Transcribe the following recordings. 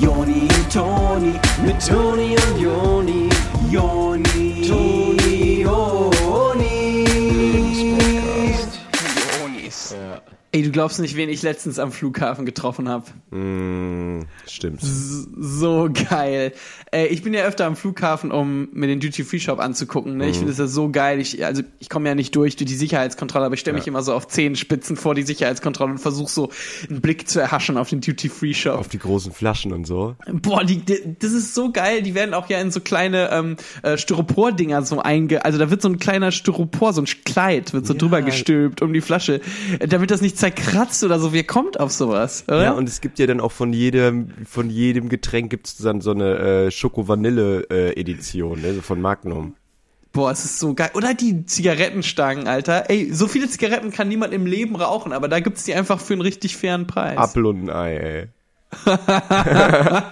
Joni und Toni, mit Toni und Joni, Joni, Toni, Joni. Jonis. Ey, du glaubst nicht, wen ich letztens am Flughafen getroffen habe. Mm, stimmt. So geil. Ey, ich bin ja öfter am Flughafen, um mir den Duty-Free-Shop anzugucken. Ne? Ich finde das ja so geil. Ich, also ich komme ja nicht durch durch die Sicherheitskontrolle, aber ich stelle mich Ja. immer so auf Zehenspitzen vor die Sicherheitskontrolle und versuche so einen Blick zu erhaschen auf den Duty-Free-Shop. Auf die großen Flaschen und so. Boah, die, die, das ist so geil. Die werden auch ja in so kleine ähm, äh, Styropor-Dinger so einge... Also da wird so ein kleiner Styropor, so ein Kleid, wird so Ja. drüber gestülpt um die Flasche, damit das nicht zerkratzt oder so. Wer kommt auf sowas? Oder? Ja, und es gibt ja dann auch von jedem, von jedem Getränk gibt's dann so eine äh, Schoko-Vanille-Edition, ne, so von Magnum. Boah, es ist so geil. Oder die Zigarettenstangen, Alter. Ey, so viele Zigaretten kann niemand im Leben rauchen, aber da gibt's die einfach für einen richtig fairen Preis. Apfel und ein Ei, ey.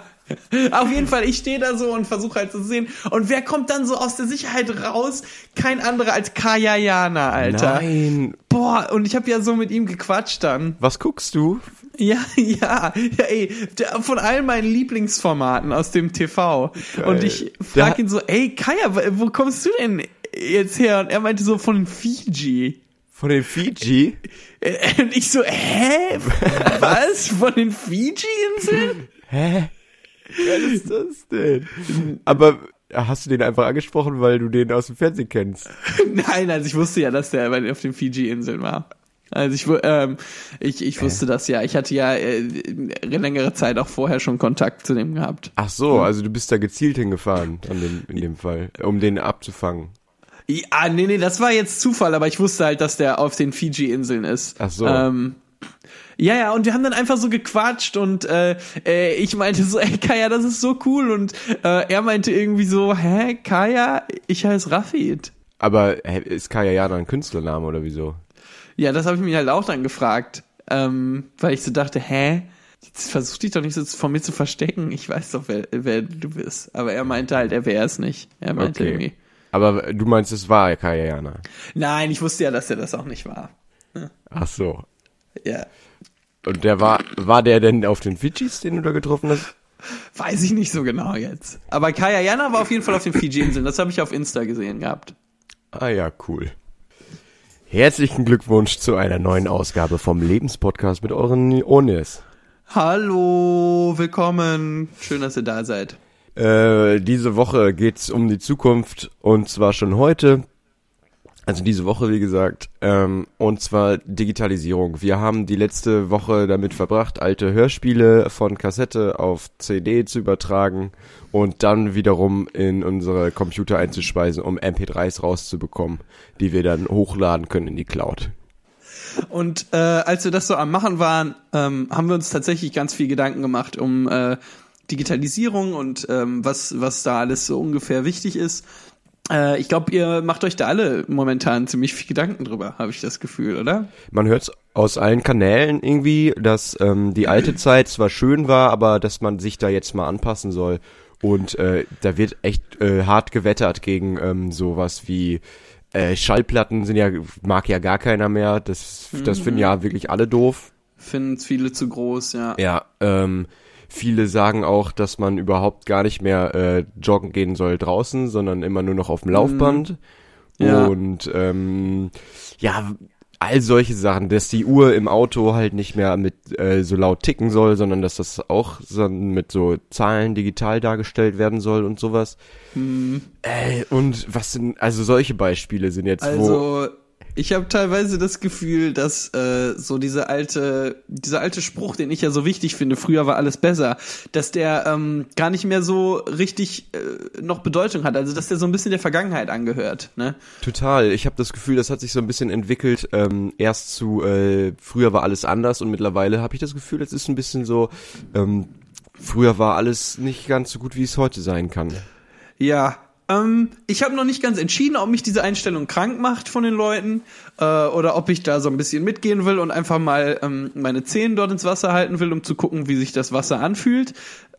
Auf jeden Fall, ich stehe da so und versuche halt zu sehen. Und wer kommt dann so aus der Sicherheit raus? Kein anderer als Kaya Jana, Alter. Nein. Boah, und ich habe ja so mit ihm gequatscht dann. Was guckst du? Ja, ja, ja, ey, der, von all meinen Lieblingsformaten aus dem TV. Und ich frag ihn so, ey, Kaya, wo- kommst du denn jetzt her? Und er meinte so von Fiji. Von den Fiji? Und ich so, hä? Was? Von den Fiji-Inseln? Hä? Was ist das denn? Aber hast du den einfach angesprochen, weil du den aus dem Fernsehen kennst? Nein, also ich wusste ja, dass der auf den Fiji-Inseln war. Also ich, ähm, ich, ich wusste das ja. Ich hatte ja äh, längere Zeit auch vorher schon Kontakt zu dem gehabt. Ach so, also du bist da gezielt hingefahren an dem, in dem Fall, um den abzufangen. Ja, nee, nee, das war jetzt Zufall, aber ich wusste halt, dass der auf den Fiji-Inseln ist. Ach so. Ähm, ja, ja, und wir haben dann einfach so gequatscht und äh, äh, ich meinte so, ey Kaya, das ist so cool und äh, er meinte irgendwie so, hä, Kaya, ich heiße Rafid. Aber ist Kaya Jana ein Künstlername oder wieso? Ja, das habe ich mich halt auch dann gefragt, ähm, weil ich so dachte, hä, jetzt versuch dich doch nicht so vor mir zu verstecken. Ich weiß doch, wer, wer du bist. Aber er meinte halt, er wäre es nicht. Er meinte irgendwie. Okay. Aber du meinst, es war Kaya Jana? Nein, ich wusste ja, dass er das auch nicht war. Ach so. Ja. Und der war, war der denn auf den Fidschis, den du da getroffen hast? Weiß ich nicht so genau jetzt. Aber Kaya Jana war auf jeden Fall auf den Fiji-Inseln. Das habe ich auf Insta gesehen gehabt. Ah ja, cool. Herzlichen Glückwunsch zu einer neuen Ausgabe vom Lebenspodcast mit euren Onis. Hallo, willkommen. Schön, dass ihr da seid. Äh, diese Woche geht's um die Zukunft und zwar schon heute. Also diese Woche, wie gesagt, ähm, und zwar Digitalisierung. Wir haben die letzte Woche damit verbracht, alte Hörspiele von Kassette auf CD zu übertragen und dann wiederum in unsere Computer einzuspeisen, um MP3s rauszubekommen, die wir dann hochladen können in die Cloud. Und äh, als wir das so am Machen waren, ähm, haben wir uns tatsächlich ganz viel Gedanken gemacht um äh, Digitalisierung und ähm, was, was da alles so ungefähr wichtig ist. Äh, ich glaube, ihr macht euch da alle momentan ziemlich viel Gedanken drüber, habe ich das Gefühl, oder? Man hört aus allen Kanälen irgendwie, dass ähm, die alte Zeit zwar schön war, aber dass man sich da jetzt mal anpassen soll. Und äh, da wird echt äh, hart gewettert gegen ähm, sowas wie äh, Schallplatten sind ja, mag ja gar keiner mehr. Das, das finden ja wirklich alle doof. Finden viele zu groß, ja. Ja, ähm, viele sagen auch, dass man überhaupt gar nicht mehr äh, joggen gehen soll draußen, sondern immer nur noch auf dem Laufband. Ja. Und ähm, ja, all solche Sachen, dass die Uhr im Auto halt nicht mehr mit äh, so laut ticken soll, sondern dass das auch so mit so Zahlen digital dargestellt werden soll und sowas. Äh, und was sind, also solche Beispiele sind jetzt, wo Also, ich habe teilweise das Gefühl, dass äh, so diese alte, dieser alte Spruch, den ich ja so wichtig finde, früher war alles besser, dass der ähm, gar nicht mehr so richtig äh, noch Bedeutung hat. Also, dass der so ein bisschen der Vergangenheit angehört. Ne? Total. Ich habe das Gefühl, das hat sich so ein bisschen entwickelt. Ähm, erst zu äh, früher war alles anders und mittlerweile habe ich das Gefühl, es ist ein bisschen so. Ähm, früher war alles nicht ganz so gut, wie es heute sein kann. Ja. Ähm, ich habe noch nicht ganz entschieden, ob mich diese Einstellung krank macht von den Leuten äh, oder ob ich da so ein bisschen mitgehen will und einfach mal ähm, meine Zehen dort ins Wasser halten will, um zu gucken, wie sich das Wasser anfühlt.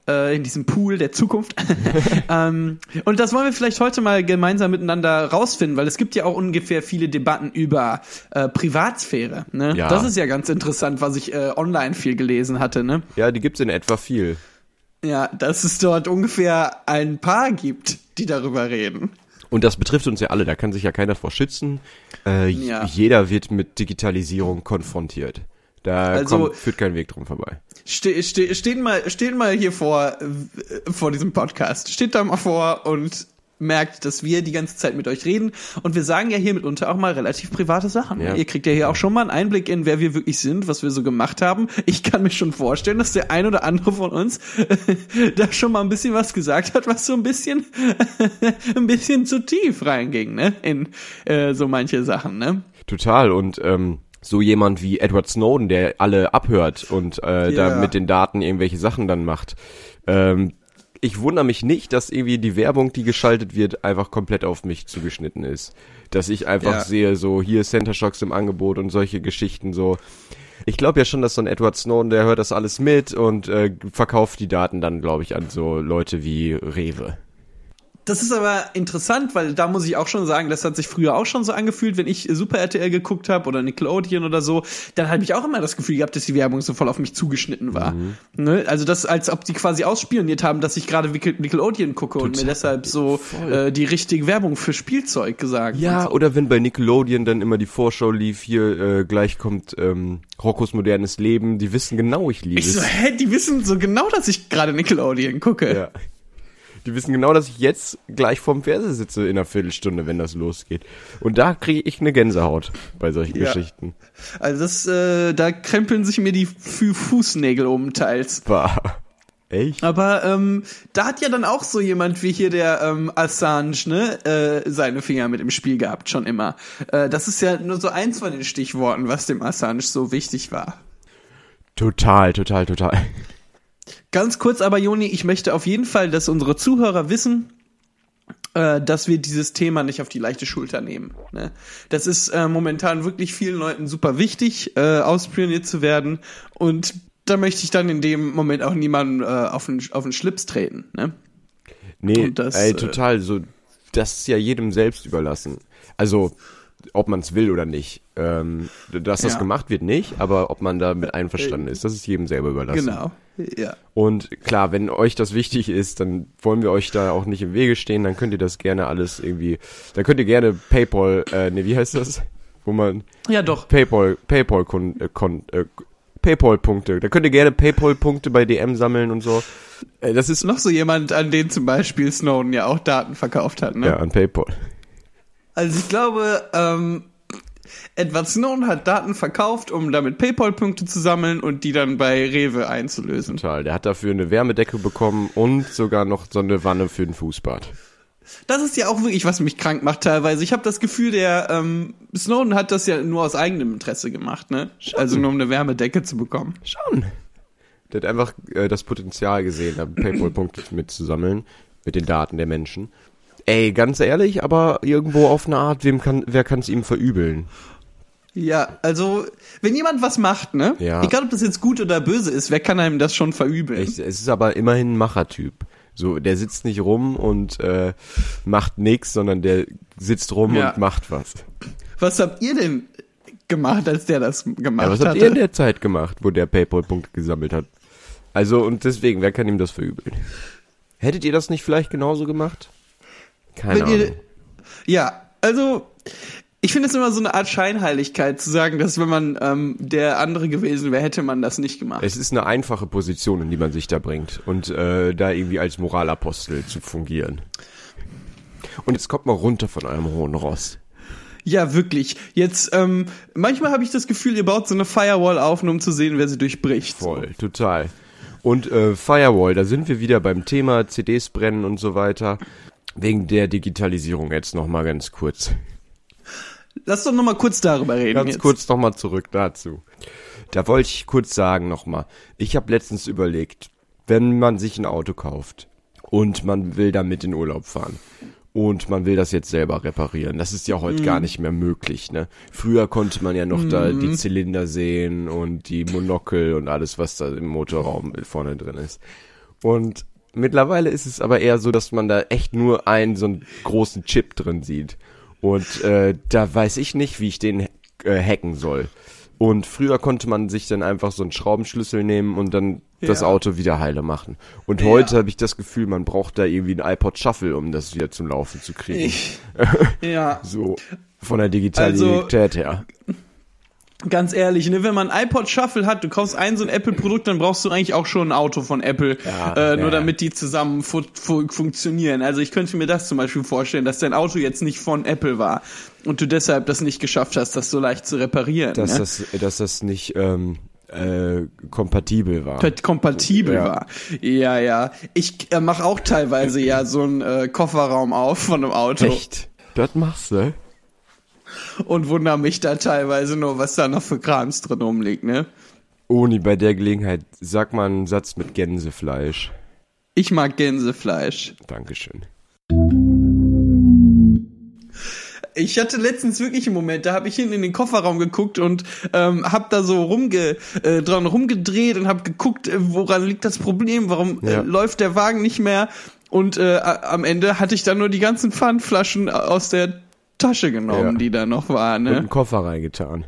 Äh, in diesem Pool der Zukunft. ähm, und das wollen wir vielleicht heute mal gemeinsam miteinander rausfinden, weil es gibt ja auch ungefähr viele Debatten über äh, Privatsphäre. Ne? Ja. Das ist ja ganz interessant, was ich äh, online viel gelesen hatte. Ne? Ja, die gibt's in etwa viel. Ja, dass es dort ungefähr ein paar gibt, die darüber reden. Und das betrifft uns ja alle, da kann sich ja keiner vor schützen. Äh, Ja. Jeder wird mit Digitalisierung konfrontiert. Da Also- kommt, führt kein Weg drum vorbei. Ste ste steht mal, steht mal hier vor, vor diesem Podcast. Steht da mal vor und merkt, dass wir die ganze Zeit mit euch reden. Und wir sagen ja hier mitunter auch mal relativ private Sachen. Ja. Ihr kriegt ja hier auch schon mal einen Einblick in, wer wir wirklich sind, was wir so gemacht haben. Ich kann mir schon vorstellen, dass der ein oder andere von uns da schon mal ein bisschen was gesagt hat, was so ein bisschen, ein bisschen zu tief reinging, ne? In äh, so manche Sachen, ne? Total. Und ähm, so jemand wie Edward Snowden, der alle abhört und äh, Ja. da mit den Daten irgendwelche Sachen dann macht. Ähm, ich wundere mich nicht, dass irgendwie die Werbung, die geschaltet wird, einfach komplett auf mich zugeschnitten ist. Dass ich einfach Ja. sehe, so hier Center Shocks im Angebot und solche Geschichten so. Ich glaube ja schon, dass so ein Edward Snowden, der hört das alles mit und äh, verkauft die Daten dann, glaube ich, an so Leute wie Rewe. Das ist aber interessant, weil da muss ich auch schon sagen, das hat sich früher auch schon so angefühlt, wenn ich Super RTL geguckt habe oder Nickelodeon oder so, dann habe ich auch immer das Gefühl gehabt, dass die Werbung so voll auf mich zugeschnitten war. Ne? Also das, als ob die quasi ausspioniert haben, dass ich gerade Nickel- Nickelodeon gucke und mir deshalb so äh, die richtige Werbung für Spielzeug gesagt. Ja, so. oder wenn bei Nickelodeon dann immer die Vorschau lief, hier äh, gleich kommt ähm, Roccos modernes Leben, die wissen genau, ich liebe Ich so, es. hä, die wissen so genau, dass ich gerade Nickelodeon gucke. Ja. Die wissen genau, dass ich jetzt gleich vorm Fernseher sitze in einer Viertelstunde, wenn das losgeht. Und da kriege ich eine Gänsehaut bei solchen Ja. Geschichten. Also das, äh, da krempeln sich mir die Fü Fußnägel um teils. Bah. Echt? Aber ähm, da hat ja dann auch so jemand wie hier der ähm, Assange ne, äh, seine Finger mit im Spiel gehabt, schon immer. Äh, das ist ja nur so eins von den Stichworten, was dem Assange so wichtig war. Total, total, total. Ganz kurz aber, Joni, ich möchte auf jeden Fall, dass unsere Zuhörer wissen, äh, dass wir dieses Thema nicht auf die leichte Schulter nehmen. Ne? Das ist äh, momentan wirklich vielen Leuten super wichtig, äh, ausspioniert zu werden. Und da möchte ich dann in dem Moment auch niemanden äh, auf, den, auf den Schlips treten. Ne? Nee, das, ey, äh, total. So, das ist ja jedem selbst überlassen. Also, ob man es will oder nicht. Ähm, dass das Ja. gemacht wird, nicht, aber ob man damit einverstanden ist, das ist jedem selber überlassen. Genau. Ja. Und klar, wenn euch das wichtig ist, dann wollen wir euch da auch nicht im Wege stehen, dann könnt ihr das gerne alles irgendwie, dann könnt ihr gerne Paypal, äh, nee, wie heißt das? Wo man Ja, doch. Paypal, Paypal, kon, äh, kon, äh, Paypal-Punkte, da könnt ihr gerne Paypal-Punkte bei DM sammeln und so. Äh, das ist Noch so jemand, an den zum Beispiel Snowden ja auch Daten verkauft hat. Ne? ja an Paypal. Also ich glaube, ähm, Edward Snowden hat Daten verkauft, um damit PayPal-Punkte zu sammeln und die dann bei Rewe einzulösen. Total. Der hat dafür eine Wärmedecke bekommen und sogar noch so eine Wanne für ein Fußbad. Das ist ja auch wirklich, was mich krank macht teilweise. Ich habe das Gefühl, der ähm, Snowden hat das ja nur aus eigenem Interesse gemacht, ne? Also nur um eine Wärmedecke zu bekommen. Schon. Der hat einfach äh, das Potenzial gesehen, da Paypal-Punkte mitzusammeln mit den Daten der Menschen. Ey, ganz ehrlich, aber irgendwo auf eine Art, wem kann, wer kann es ihm verübeln? Ja, also wenn jemand was macht, ne? Ja. Egal, ob das jetzt gut oder böse ist, wer kann einem das schon verübeln? Es, ist aber immerhin ein Machertyp. So, der sitzt nicht rum und äh, macht nix, sondern der sitzt rum Ja. und macht was. Was habt ihr denn gemacht, als der das gemacht Ja, was hatte? habt ihr in der Zeit gemacht, wo der Paypal-Punkte gesammelt hat? Also, und deswegen, wer kann ihm das verübeln? Hättet ihr das nicht vielleicht genauso gemacht? Keine Ahnung. ihr, ja, also ich finde es immer so eine Art Scheinheiligkeit zu sagen, dass wenn man ähm, der andere gewesen wäre, hätte man das nicht gemacht. Es ist eine einfache Position, in die man sich da bringt und äh, da irgendwie als Moralapostel zu fungieren. Und jetzt kommt mal runter von eurem hohen Ross. Ja, wirklich. Jetzt, ähm, manchmal habe ich das Gefühl, ihr baut so eine Firewall auf, nur um zu sehen, wer sie durchbricht. Voll, total. Und äh, Firewall, da sind wir wieder beim Thema CDs brennen und so weiter. Wegen der Digitalisierung jetzt nochmal ganz kurz. Lass doch noch mal kurz darüber reden. Ganz jetzt. kurz nochmal zurück dazu. Da wollte ich kurz sagen nochmal. Ich habe letztens überlegt, wenn man sich ein Auto kauft und man will damit in Urlaub fahren und man will das jetzt selber reparieren, das ist ja heute gar nicht mehr möglich. Ne? Früher konnte man ja noch da die Zylinder sehen und die Monokel und alles, was da im Motorraum vorne drin ist. Und mittlerweile ist es aber eher so, dass man da echt nur einen so einen großen Chip drin sieht. Und äh, da weiß ich nicht, wie ich den äh, hacken soll. Und früher konnte man sich dann einfach so einen Schraubenschlüssel nehmen und dann das Ja. Auto wieder heile machen. Und Ja. heute habe ich das Gefühl, man braucht da irgendwie ein iPod Shuffle, um das wieder zum Laufen zu kriegen. Ich, ja, So von der Digitalität her. Ganz ehrlich, ne, wenn man ein iPod Shuffle hat, du kaufst ein so ein Apple-Produkt, dann brauchst du eigentlich auch schon ein Auto von Apple, Ja, äh, nur ja. damit die zusammen fu fu funktionieren. Also ich könnte mir das zum Beispiel vorstellen, dass dein Auto jetzt nicht von Apple war und du deshalb das nicht geschafft hast, das so leicht zu reparieren. Dass ne? das, dass das nicht ähm, äh, kompatibel war. Kompat- kompatibel Ja. war. Ja, ja. Ich äh, mache auch teilweise ja so einen äh, Kofferraum auf von einem Auto Echt? Das machst du? Und wundere mich da teilweise nur, was da noch für Krams drin rumliegt, ne? Oni, bei der Gelegenheit, sag mal einen Satz mit Gänsefleisch. Ich mag Gänsefleisch. Dankeschön. Ich hatte letztens wirklich einen Moment, da habe ich hinten in den Kofferraum geguckt und ähm, habe da so rumge äh, dran rumgedreht und habe geguckt, äh, woran liegt das Problem, warum Ja. äh, läuft der Wagen nicht mehr und äh, am Ende hatte ich dann nur die ganzen Pfandflaschen aus der Tasche genommen, Ja. die da noch waren. Und einen Ne? Koffer reingetan.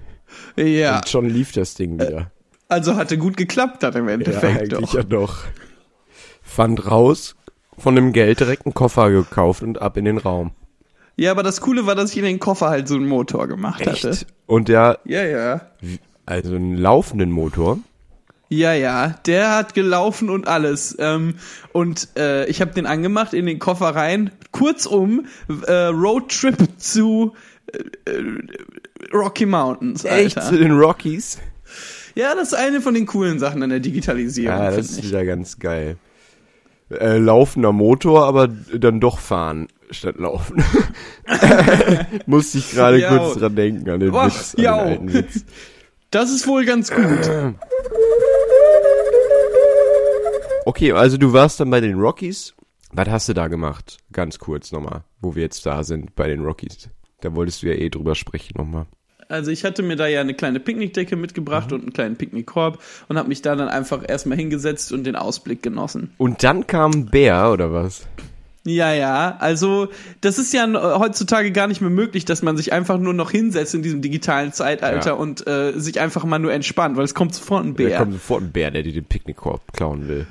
Ja, Und schon lief das Ding wieder. also hatte gut geklappt dann im ja, Endeffekt eigentlich doch. ja doch. Fand raus, von dem Geld direkt einen Koffer gekauft und ab in den Raum. Ja, aber das Coole war, dass ich in den Koffer halt so einen Motor gemacht hatte. Und der, Ja, ja. also einen laufenden Motor. Ja, ja, der hat gelaufen und alles. Ähm, und äh, ich habe den angemacht in den Koffer rein. Kurzum, äh, Roadtrip zu äh, äh, Rocky Mountains, Echt Alter. zu den Rockies? Ja, das ist eine von den coolen Sachen an der Digitalisierung. Ja, das ist ich. wieder ganz geil. Äh, laufender Motor, aber dann doch fahren statt laufen. Musste ich gerade kurz dran denken, an den Boah, Witz, an den alten Witz. Das ist wohl ganz gut. Okay, also du warst dann bei den Rockies. Was hast du da gemacht? Ganz kurz nochmal, wo wir jetzt da sind bei den Rockies. Da wolltest du ja eh drüber sprechen nochmal. Also ich hatte mir da ja eine kleine Picknickdecke mitgebracht und einen kleinen Picknickkorb und habe mich da dann einfach erstmal hingesetzt und den Ausblick genossen. Und dann kam ein Bär, oder was? Ja, ja, also das ist ja n- heutzutage gar nicht mehr möglich, dass man sich einfach nur noch hinsetzt in diesem digitalen Zeitalter Ja. und äh, sich einfach mal nur entspannt, weil es kommt sofort ein Da Bär. kommt sofort ein Bär, der dir den Picknickkorb klauen will.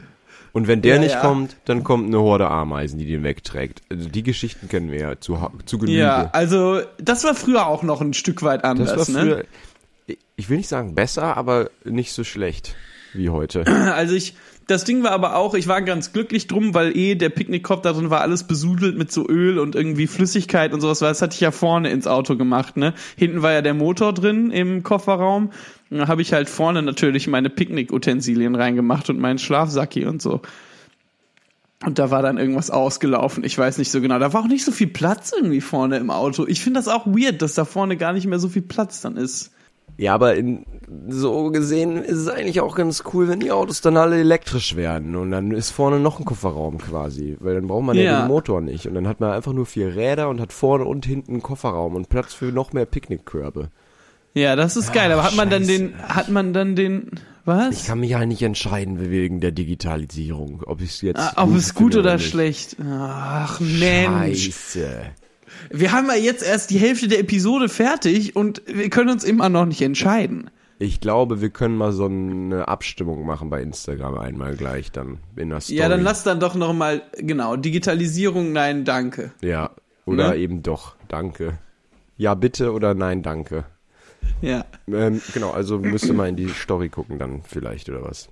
Und wenn der Ja, nicht ja. kommt, dann kommt eine Horde Ameisen, die den wegträgt. Also die Geschichten kennen wir ja zu, zu Genüge. ja, also das war früher auch noch ein Stück weit das anders, war früher, ne? ich will nicht sagen besser, aber nicht so schlecht wie heute. Also ich, das Ding war aber auch, ich war ganz glücklich drum, weil eh der Picknickkorb da drin war alles besudelt mit so Öl und irgendwie Flüssigkeit und sowas, weil das hatte ich ja vorne ins Auto gemacht, ne? Hinten war ja der Motor drin im Kofferraum. Und habe ich halt vorne natürlich meine Picknickutensilien reingemacht und meinen Schlafsacki und so. Und da war dann irgendwas ausgelaufen. Ich weiß nicht so genau. Da war auch nicht so viel Platz irgendwie vorne im Auto. Ich finde das auch weird, dass da vorne gar nicht mehr so viel Platz dann ist. Ja, aber in, so gesehen ist es eigentlich auch ganz cool, wenn die Autos dann alle elektrisch werden und dann ist vorne noch ein Kofferraum quasi, weil dann braucht man ja, Ja. den Motor nicht und dann hat man einfach nur vier Räder und hat vorne und hinten einen Kofferraum und Platz für noch mehr Picknickkörbe. Ja, das ist geil. Aber hat man dann den, hat man dann den, was? Ich kann mich halt nicht entscheiden wegen der Digitalisierung, ob ich es jetzt Ah, ob es gut oder nicht. schlecht. Ach Mensch. Scheiße. Wir haben ja jetzt erst die Hälfte der Episode fertig und wir können uns immer noch nicht entscheiden. Ich glaube, wir können mal so eine Abstimmung machen bei Instagram einmal gleich dann in der Story. Ja, dann lass dann doch noch mal genau Digitalisierung. Nein, danke. Ja, oder Ne? eben doch, danke. Ja, bitte oder nein, danke. Ja. Ähm, genau, also müsste mal in die Story gucken dann vielleicht oder was.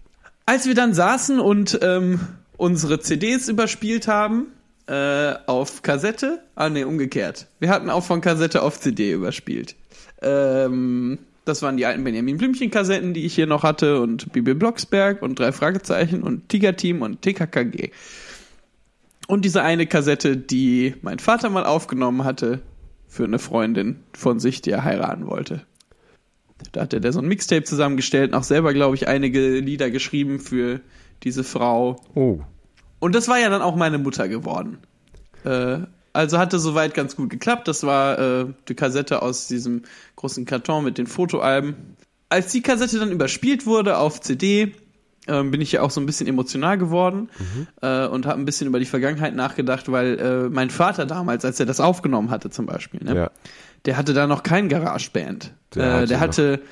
Als wir dann saßen und ähm, unsere CDs überspielt haben äh, auf Kassette, ah nee, umgekehrt. Wir hatten auch von Kassette auf CD überspielt. Ähm, das waren die alten Benjamin Blümchen Kassetten, die ich hier noch hatte und Bibi Blocksberg und drei Fragezeichen und Tiger Team und TKKG. Und diese eine Kassette, die mein Vater mal aufgenommen hatte für eine Freundin von sich, die er heiraten wollte. Da hatte der so ein Mixtape zusammengestellt und auch selber, glaube ich, einige Lieder geschrieben für diese Frau. Oh. Und das war ja dann auch meine Mutter geworden. Äh, also hatte soweit ganz gut geklappt. Das war äh, die Kassette aus diesem großen Karton mit den Fotoalben. Als die Kassette dann überspielt wurde auf CD, ähm, bin ich ja auch so ein bisschen emotional geworden äh, und habe ein bisschen über die Vergangenheit nachgedacht, weil äh, mein Vater damals, als er das aufgenommen hatte zum Beispiel, ne, Ja. Der hatte da noch kein GarageBand. Der Der, hatte äh, der hatte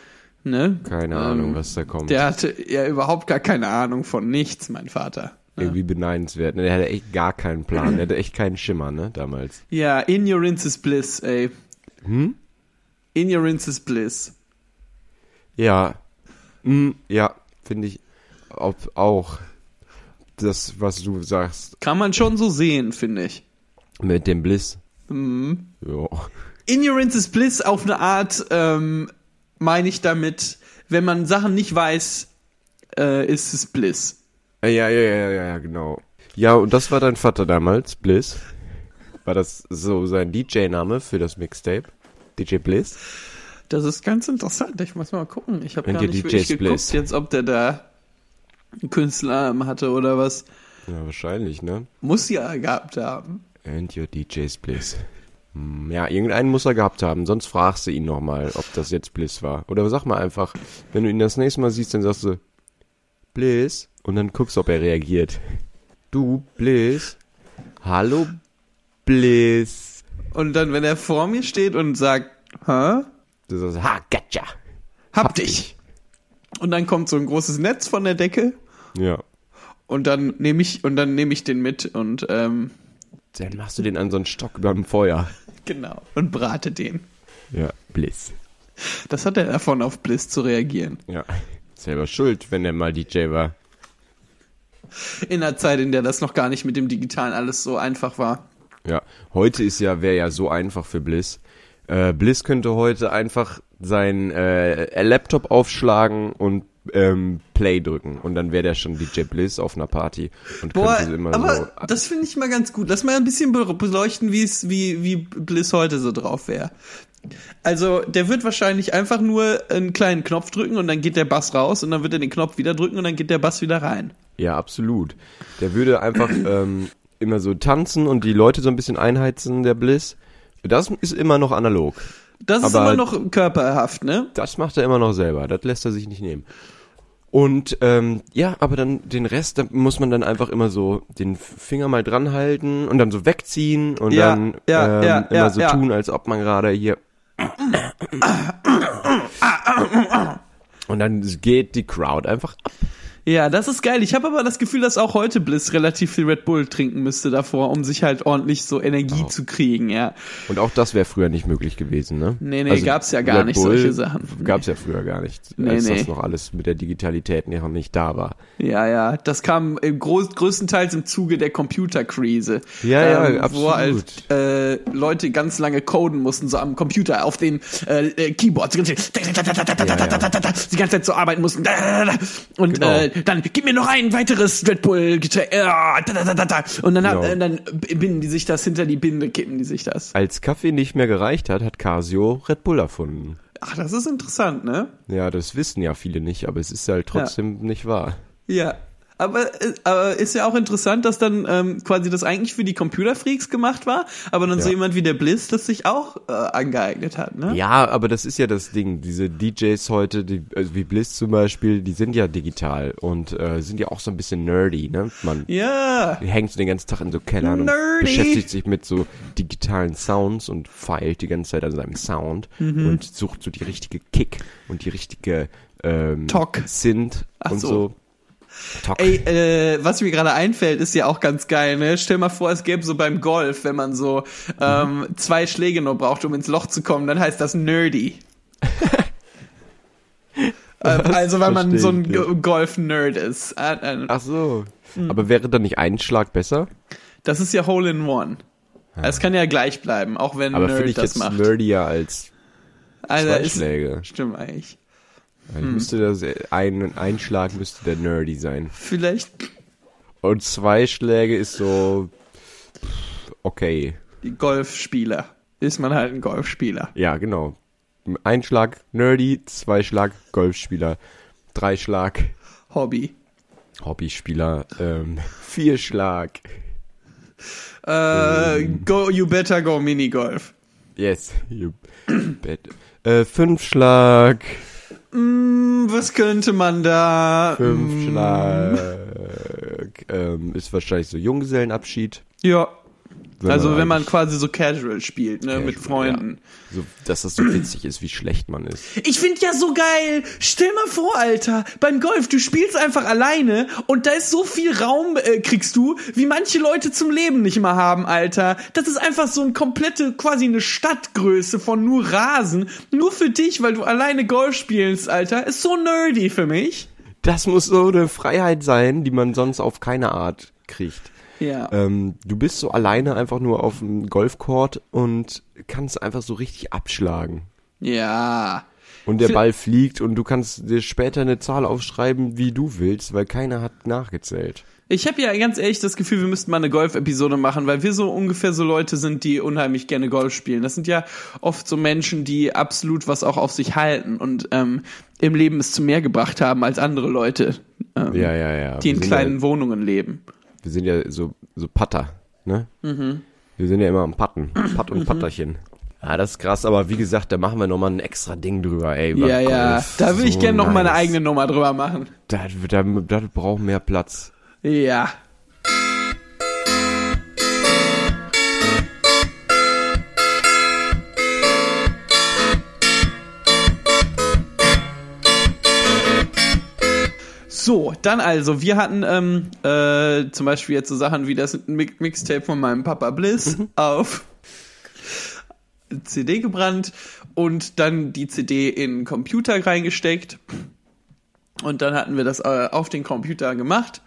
Ne? Keine Ähm, Ahnung, was da kommt. Der hatte ja überhaupt gar keine Ahnung von nichts, mein Vater. Irgendwie beneidenswert. Ne? Der hatte echt gar keinen Plan. Der hatte echt keinen Schimmer, ne, damals. Ja, Ignorance is Bliss, ey. Hm? Ignorance is Bliss. Ja. Hm, ja, finde ich ob, auch das, was du sagst Kann man schon so sehen, finde ich. mit dem Bliss. Mhm. Ja. Ignorance is Bliss auf eine Art, ähm, meine ich damit, wenn man Sachen nicht weiß, äh, ist es Bliss. Ja, ja, ja, ja, ja, genau. Ja, und das war dein Vater damals, Bliss. War das so sein DJ-Name für das Mixtape? DJ Bliss? Das ist ganz interessant. Ich muss mal gucken. Ich habe gar nicht DJ wirklich geguckt, Bliss. jetzt, ob der da einen Künstlernamen hatte oder was. Ja, wahrscheinlich, ne? Muss ja gehabt haben. And your DJ's Bliss. Hm, Ja, irgendeinen muss er gehabt haben, sonst fragst du ihn nochmal, ob das jetzt Bliss war. Oder sag mal einfach, wenn du ihn das nächste Mal siehst, dann sagst du, Bliss, und dann guckst, ob er reagiert. Du, Bliss? Hallo, Bliss. Und dann, wenn er vor mir steht und sagt, hä? Du sagst, ha, gotcha. Hab dich. Und dann kommt so ein großes Netz von der Decke Ja. und dann nehme ich und dann nehme ich den mit und ähm, Dann machst du den an so einen Stock über dem Feuer. genau und brate den. Ja, Bliss. Das hat er davon, auf Bliss zu reagieren. Ja. Selber schuld, wenn er mal DJ war. In einer Zeit, in der das noch gar nicht mit dem Digitalen alles so einfach war. Ja, heute ist ja, wäre ja so einfach für Bliss. Äh, Bliss könnte heute einfach sein äh, Laptop aufschlagen und ähm, Play drücken und dann wäre der schon DJ Bliss auf einer Party und Boah, könnte immer aber so. das finde ich mal ganz gut. Lass mal ein bisschen be- beleuchten, wie es wie wie Bliss heute so drauf wäre. Also, der wird wahrscheinlich einfach nur einen kleinen Knopf drücken und dann geht der Bass raus und dann wird er den Knopf wieder drücken und dann geht der Bass wieder rein. Ja, absolut. Der würde einfach ähm, immer so tanzen und die Leute so ein bisschen einheizen, der Bliss. Das ist immer noch analog. Das ist Aber- immer noch körperhaft, ne? Das macht er immer noch selber. Das lässt er sich nicht nehmen. Und ähm, ja, aber dann den Rest, da muss man dann einfach immer so den Finger mal dran halten und dann so wegziehen und Ja, dann ja, ähm, ja, immer so tun, als ob man gerade hier. Und dann geht die Crowd einfach ab. Ja, das ist geil. Ich habe aber das Gefühl, dass auch heute Bliss relativ viel Red Bull trinken müsste davor, um sich halt ordentlich so Energie Oh. zu kriegen, ja. Und auch das wäre früher nicht möglich gewesen, ne? Nee, nee, gab's ja gar nicht, solche Sachen. Gab's ja früher gar nicht, Nee, als nee. das noch alles mit der Digitalität noch nicht da war. Ja, ja, das kam im groß, größtenteils im Zuge der Computerkrise. Ja, ja, ähm, Wo absolut. halt äh, Leute ganz lange coden mussten, so am Computer, auf den äh, äh, Keyboards, die ganze Zeit- die ganze Zeit so arbeiten mussten. Und Genau. äh, dann gib mir noch ein weiteres Red Bull Getränk. Äh, Und dann, Genau. äh, dann binden die sich das hinter die Binde, kippen die sich das. Als Kaffee nicht mehr gereicht hat, hat Casio Red Bull erfunden. Ach, das ist interessant, ne? Ja, das wissen ja viele nicht, aber es ist halt trotzdem nicht wahr. Ja. Aber, äh, aber ist ja auch interessant, dass dann ähm, quasi das eigentlich für die Computerfreaks gemacht war, aber dann so Ja. jemand wie der Bliss das sich auch äh, angeeignet hat, ne? Ja, aber das ist ja das Ding. Diese DJs heute, die, also wie Bliss zum Beispiel, die sind ja digital und äh, sind ja auch so ein bisschen nerdy, ne? Man Ja. hängt so den ganzen Tag in so Kellern Nerdy. und beschäftigt sich mit so digitalen Sounds und feilt die ganze Zeit an seinem Sound Mhm. und sucht so die richtige Kick und die richtige ähm, Tok. Synth Ach und so. so. Tok. Ey, äh, was mir gerade einfällt, ist ja auch ganz geil, ne? Stell mal vor, es gäbe so beim Golf, wenn man so ähm, zwei Schläge nur braucht, um ins Loch zu kommen, dann heißt das nerdy. ähm, also weil man so ein Golf-Nerd ist. Äh, äh, Ach so. Hm. Aber wäre dann nicht ein Schlag besser? Das ist ja Hole in One. Es kann ja gleich bleiben, auch wenn Aber Nerd ich das jetzt macht. nerdier als Also zwei ist, Schläge. stimmt eigentlich. Hm. müsste das ein, ein Schlag müsste der nerdy sein. Vielleicht Und zwei Schläge ist so okay. die Golfspieler. Ist man halt ein Golfspieler. Ja, genau. Ein Schlag nerdy, zwei Schlag Golfspieler, drei Schlag Hobby. Hobbyspieler, ähm, vier Schlag. Äh, go, you better go Minigolf. Yes, you bet. Äh, fünf Schlag, Hm, was könnte man da? fünf Hm, Schlag, ähm, ist wahrscheinlich so Junggesellenabschied. Ja. Wenn also man wenn man eigentlich quasi so casual spielt, ne, mit Casual, Freunden. So, dass das so witzig ist, wie schlecht man ist. Ich find ja so geil. Stell mal vor, Alter, beim Golf, du spielst einfach alleine und da ist so viel Raum äh, kriegst du, wie manche Leute zum Leben nicht mehr haben, Alter. Das ist einfach so eine komplette, quasi eine Stadtgröße von nur Rasen, nur für dich, weil du alleine Golf spielst, Alter. Ist so nerdy für mich. Das muss so eine Freiheit sein, die man sonst auf keine Art kriegt. Ja. Ähm, du bist so alleine einfach nur auf dem Golfcourt und kannst einfach so richtig abschlagen. Ja. Und der Ball fliegt und du kannst dir später eine Zahl aufschreiben, wie du willst, weil keiner hat nachgezählt. Ich habe ja ganz ehrlich das Gefühl, wir müssten mal eine Golf-Episode machen, weil wir so ungefähr so Leute sind, die unheimlich gerne Golf spielen. Das sind ja oft so Menschen, die absolut was auch auf sich halten und ähm, im Leben es zu mehr gebracht haben als andere Leute, ähm, Ja, ja, ja. die in wir kleinen Ja, Wohnungen leben. Wir sind ja so, so Patter, ne? Wir sind ja immer am Patten. Patt und Patterchen. Ja, das ist krass, aber wie gesagt, da machen wir nochmal ein extra Ding drüber, ey. Ja, ja. Golf. Da will ich So gerne noch meine nice. eigene Nummer drüber machen. Das, das, das braucht mehr Platz. Ja. So, dann also, wir hatten ähm, äh, zum Beispiel jetzt so Sachen wie das Mi- Mixtape von meinem Papa Bliss auf CD gebrannt und dann die CD in den Computer reingesteckt. Und dann hatten wir das äh, auf den Computer gemacht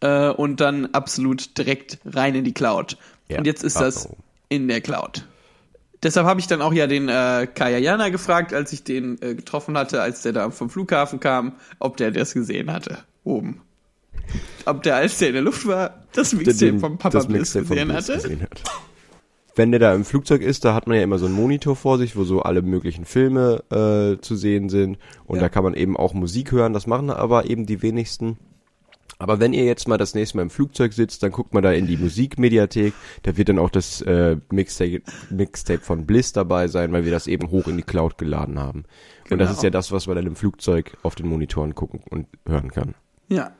äh, und dann absolut direkt rein in die Cloud. Ja, und jetzt ist das also. in der Cloud. Deshalb habe ich dann auch ja den äh, Kaya Jana gefragt, als ich den äh, getroffen hatte, als der da vom Flughafen kam, ob der das gesehen hatte. Oben. Ob der, als der in der Luft war, das Mixtape vom Papa Bliss gesehen hatte. gesehen hat. Wenn der da im Flugzeug ist, da hat man ja immer so einen Monitor vor sich, wo so alle möglichen Filme äh, zu sehen sind. Und Ja. da kann man eben auch Musik hören. Das machen aber eben die wenigsten. Aber wenn ihr jetzt mal das nächste Mal im Flugzeug sitzt, dann guckt mal da in die Musikmediathek. Da wird dann auch das äh, Mixtape, Mixtape von Bliss dabei sein, weil wir das eben hoch in die Cloud geladen haben. Und das Genau. ist ja das, was man dann im Flugzeug auf den Monitoren gucken und hören kann. Ja.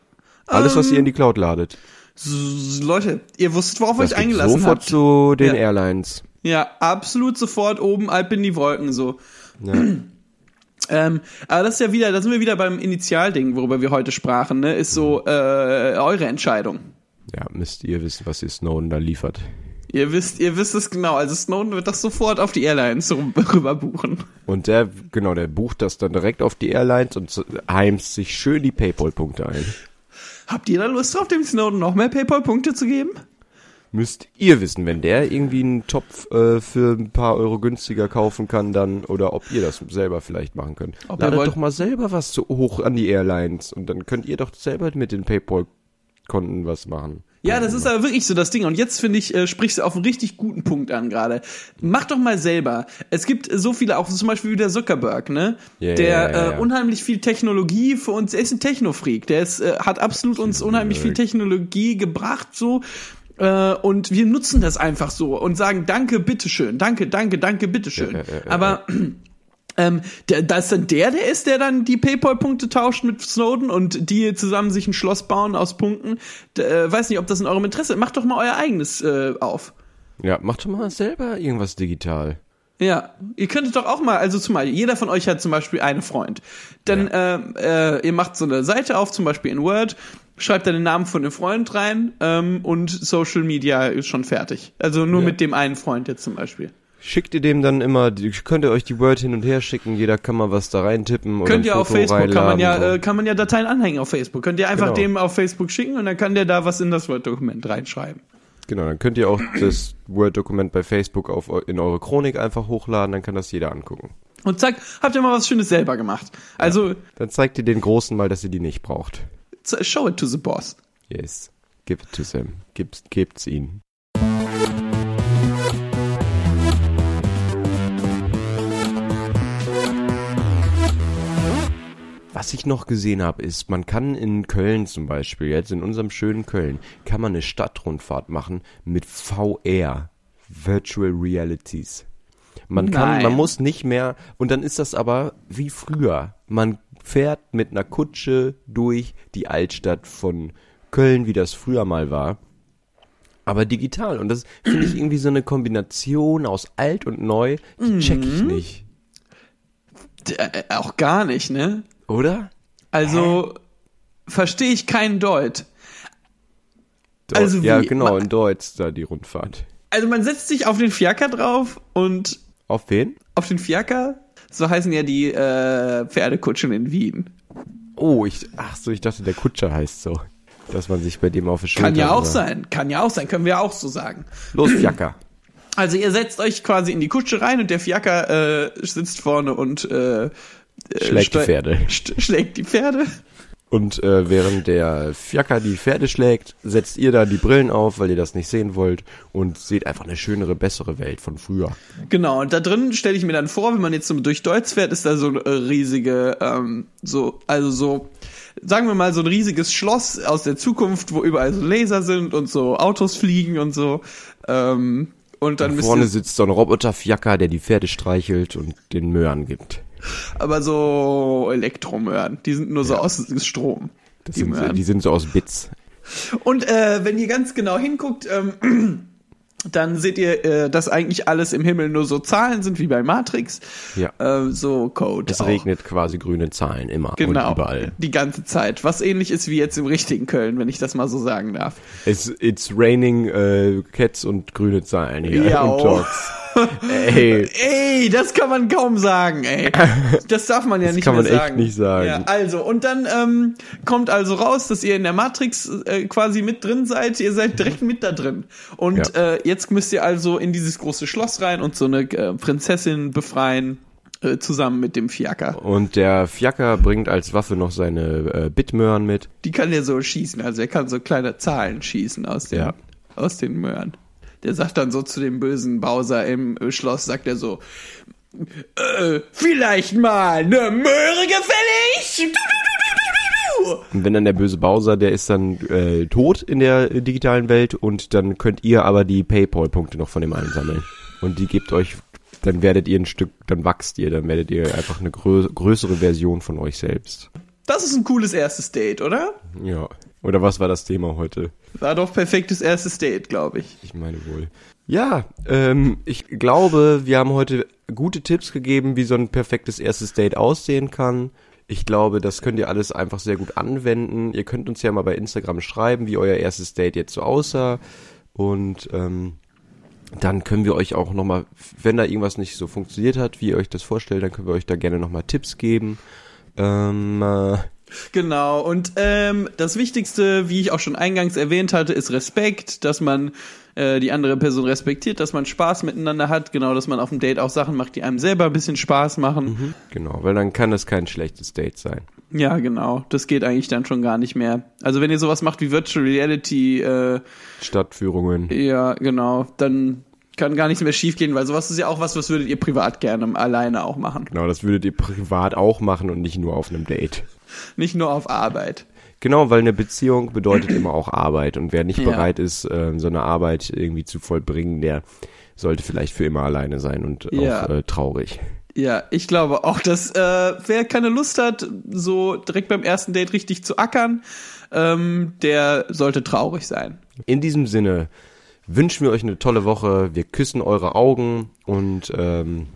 Alles, was Ähm, ihr in die Cloud ladet. Leute, ihr wusstet, worauf Das euch eingelassen sofort habt. zu den Ja. Airlines. Ja, absolut sofort oben, halb in die Wolken so. Ja. Ähm, aber das ist ja wieder, da sind wir wieder beim Initialding, worüber wir heute sprachen, ne? Ist so äh, eure Entscheidung. Ja, müsst ihr wissen, was ihr Snowden da liefert. Ihr wisst, ihr wisst es genau. Also Snowden wird das sofort auf die Airlines rüber buchen. Und der, genau, der bucht das dann direkt auf die Airlines und heimst sich schön die Paypal-Punkte ein. Habt ihr da Lust drauf, dem Snowden noch mehr PayPal-Punkte zu geben? Müsst ihr wissen, wenn der irgendwie einen Topf äh, für ein paar Euro günstiger kaufen kann, dann, oder ob ihr das selber vielleicht machen könnt. Ob Ladet wollt- doch mal selber was zu hoch an die Airlines und dann könnt ihr doch selber mit den Paypal-Konten was machen. Ja, das ist aber wirklich so das Ding. Und jetzt finde ich, äh, sprichst du auf einen richtig guten Punkt an gerade. Mach doch mal selber. Es gibt so viele, auch zum Beispiel wie der Zuckerberg, ne? Ja, der ja, ja. Äh, unheimlich viel Technologie für uns, er ist ein Technofreak. Der ist, äh, hat absolut uns unheimlich viel Technologie gebracht, so. Äh, und wir nutzen das einfach so und sagen Danke, bitteschön, danke, danke, danke, bitteschön. Ja, ja, ja, aber ähm, der, da ist dann der, der ist, der dann die Paypal-Punkte tauscht mit Snowden und die zusammen sich ein Schloss bauen aus Punkten. D äh, weiß nicht, ob das in eurem Interesse ist. Macht doch mal euer eigenes äh, auf. Ja, macht doch mal selber irgendwas digital. Ja, ihr könntet doch auch mal, also zumal jeder von euch hat zum Beispiel einen Freund. Dann ähm, äh, ihr macht so eine Seite auf, zum Beispiel in Word, schreibt da den Namen von dem Freund rein ähm, und Social Media ist schon fertig. Also nur Ja. mit dem einen Freund jetzt zum Beispiel. Schickt ihr dem dann immer, könnt ihr euch die Word hin und her schicken, jeder kann mal was da reintippen oder Könnt ihr auf Facebook, kann man ja, äh, kann man ja Dateien anhängen auf Facebook. Könnt ihr einfach Genau. dem auf Facebook schicken und dann kann der da was in das Word-Dokument reinschreiben. Genau, dann könnt ihr auch das Word-Dokument bei Facebook auf, in eure Chronik einfach hochladen, dann kann das jeder angucken. Und zack, habt ihr mal was Schönes selber gemacht. Also, Dann zeigt ihr den Großen mal, dass ihr die nicht braucht. show it to the boss. Yes. Give it to them. Gibt's, gebt's ihnen. Was ich noch gesehen habe, ist, man kann in Köln zum Beispiel, jetzt in unserem schönen Köln, kann man eine Stadtrundfahrt machen mit VR, Virtual Realities. Man kann, Nein. man muss nicht mehr, und dann ist das aber wie früher. Man fährt mit einer Kutsche durch die Altstadt von Köln, wie das früher mal war. aber digital. Und das finde ich irgendwie so eine Kombination aus alt und neu, die check ich Mhm. nicht. D äh, auch gar nicht, ne? Oder? Also verstehe ich keinen Deut. Deu- Also ja, wie- genau, ma- in Deutsch da die Rundfahrt. Also man setzt sich auf den Fiaker drauf und Auf wen? auf den Fiaker, so heißen ja die äh, Pferdekutschen in Wien. Oh, ich, ach so, ich dachte, der Kutscher heißt so. Dass man sich bei dem auf die Schulter... Kann ja auch oder- sein, kann ja auch sein, können wir auch so sagen. Los, Fiaker. Also ihr setzt euch quasi in die Kutsche rein und der Fiaker äh, sitzt vorne und äh, äh, Schlägt die Pferde. schlägt die Pferde. Und äh, während der Fiaker die Pferde schlägt, setzt ihr da die Brillen auf, weil ihr das nicht sehen wollt und seht einfach eine schönere, bessere Welt von früher. Genau, und da drin stelle ich mir dann vor, wenn man jetzt so durch Deutsch fährt, ist da so eine riesige, ähm, so, also so, sagen wir mal, so ein riesiges Schloss aus der Zukunft, wo überall so Laser sind und so Autos fliegen und so. Ähm, und dann müsst Vorne sitzt so ein Roboter-Fiaker, der die Pferde streichelt und den Möhren gibt. Aber so Elektromöhren, die sind nur so aus Strom. Die sind, so- die sind so aus Bits. Und äh, wenn ihr ganz genau hinguckt, ähm, dann seht ihr, äh, dass eigentlich alles im Himmel nur so Zahlen sind, wie bei Matrix. Ja. Äh, so Code. Es auch. regnet quasi grüne Zahlen immer Genau. und überall. Die ganze Zeit. Was ähnlich ist wie jetzt im richtigen Köln, wenn ich das mal so sagen darf. It's, it's raining äh, Cats und grüne Zahlen hier Ja, und oh. Talks. Ey, Ey, das kann man kaum sagen, ey. Das darf man ja nicht kann mehr man echt sagen. nicht sagen. Ja, also, und dann ähm, kommt also raus, dass ihr in der Matrix äh, quasi mit drin seid. Ihr seid direkt mit da drin. Und Ja. äh, jetzt müsst ihr also in dieses große Schloss rein und so eine äh, Prinzessin befreien, äh, zusammen mit dem Fiaker. Und der Fiaker bringt als Waffe noch seine äh, Bitmöhren mit. Die kann ja so schießen, also er kann so kleine Zahlen schießen aus den, Ja. aus den Möhren. Der sagt dann so zu dem bösen Bowser im äh, Schloss, sagt er so, äh, vielleicht mal eine Möhre gefällig? Und wenn dann der böse Bowser, der ist dann äh, tot in der äh, digitalen Welt und dann könnt ihr aber die Paypal-Punkte noch von dem einsammeln. Und die gebt euch, dann werdet ihr ein Stück, dann wachst ihr, dann werdet ihr einfach eine grö größere Version von euch selbst. Das ist ein cooles erstes Date, oder? Ja. Oder was war das Thema heute? War doch perfektes erstes Date, glaube ich. Ich meine wohl. Ja, ähm, ich glaube, wir haben heute gute Tipps gegeben, wie so ein perfektes erstes Date aussehen kann. Ich glaube, das könnt ihr alles einfach sehr gut anwenden. Ihr könnt uns ja mal bei Instagram schreiben, wie euer erstes Date jetzt so aussah. Und ähm, dann können wir euch auch nochmal, wenn da irgendwas nicht so funktioniert hat, wie ihr euch das vorstellt, dann können wir euch da gerne nochmal Tipps geben. Ähm, äh, Genau, und ähm, das Wichtigste, wie ich auch schon eingangs erwähnt hatte, ist Respekt, dass man äh, die andere Person respektiert, dass man Spaß miteinander hat, genau, dass man auf dem Date auch Sachen macht, die einem selber ein bisschen Spaß machen. genau, weil dann kann das kein schlechtes Date sein. Ja, genau, das geht eigentlich dann schon gar nicht mehr. Also wenn ihr sowas macht wie Virtual Reality, äh, Stadtführungen. ja, genau, dann kann gar nichts mehr schiefgehen, weil sowas ist ja auch was, was würdet ihr privat gerne alleine auch machen. Genau, das würdet ihr privat auch machen und nicht nur auf einem Date. Nicht nur auf Arbeit. Genau, weil eine Beziehung bedeutet immer auch Arbeit und wer nicht Ja. bereit ist, ähm, so eine Arbeit irgendwie zu vollbringen, der sollte vielleicht für immer alleine sein und Ja. auch äh, traurig. Ja, ich glaube auch, dass äh, wer keine Lust hat, so direkt beim ersten Date richtig zu ackern, ähm, der sollte traurig sein. In diesem Sinne wünschen wir euch eine tolle Woche. Wir küssen eure Augen und ähm,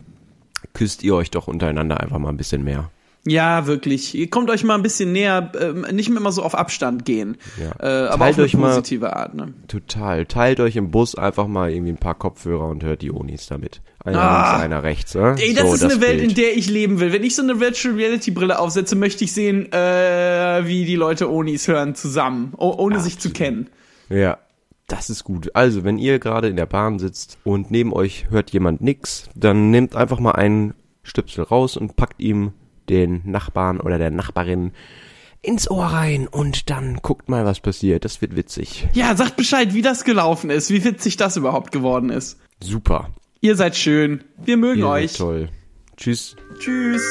küsst ihr euch doch untereinander einfach mal ein bisschen mehr. Ja, wirklich. Ihr kommt euch mal ein bisschen näher, ähm, nicht mehr immer so auf Abstand gehen. Ja. Äh, aber Teilt auf eine euch mal- positive Art. Ne? Total. Teilt euch im Bus einfach mal irgendwie ein paar Kopfhörer und hört die Onis damit. Einer Ah. links, einer rechts. Ne? Ey, das so, ist eine Welt, Bild. in der ich leben will. Wenn ich so eine Virtual Reality Brille aufsetze, möchte ich sehen, äh, wie die Leute Onis hören zusammen, ohne sich zu kennen. Ja, das ist gut. Also, wenn ihr gerade in der Bahn sitzt und neben euch hört jemand nix, dann nehmt einfach mal einen Stöpsel raus und packt ihm den Nachbarn oder der Nachbarin ins Ohr rein und dann guckt mal, was passiert. Das wird witzig. Ja, sagt Bescheid, wie das gelaufen ist, wie witzig das überhaupt geworden ist. Super. Ihr seid schön. Wir mögen Ihr euch. toll. Tschüss. Tschüss.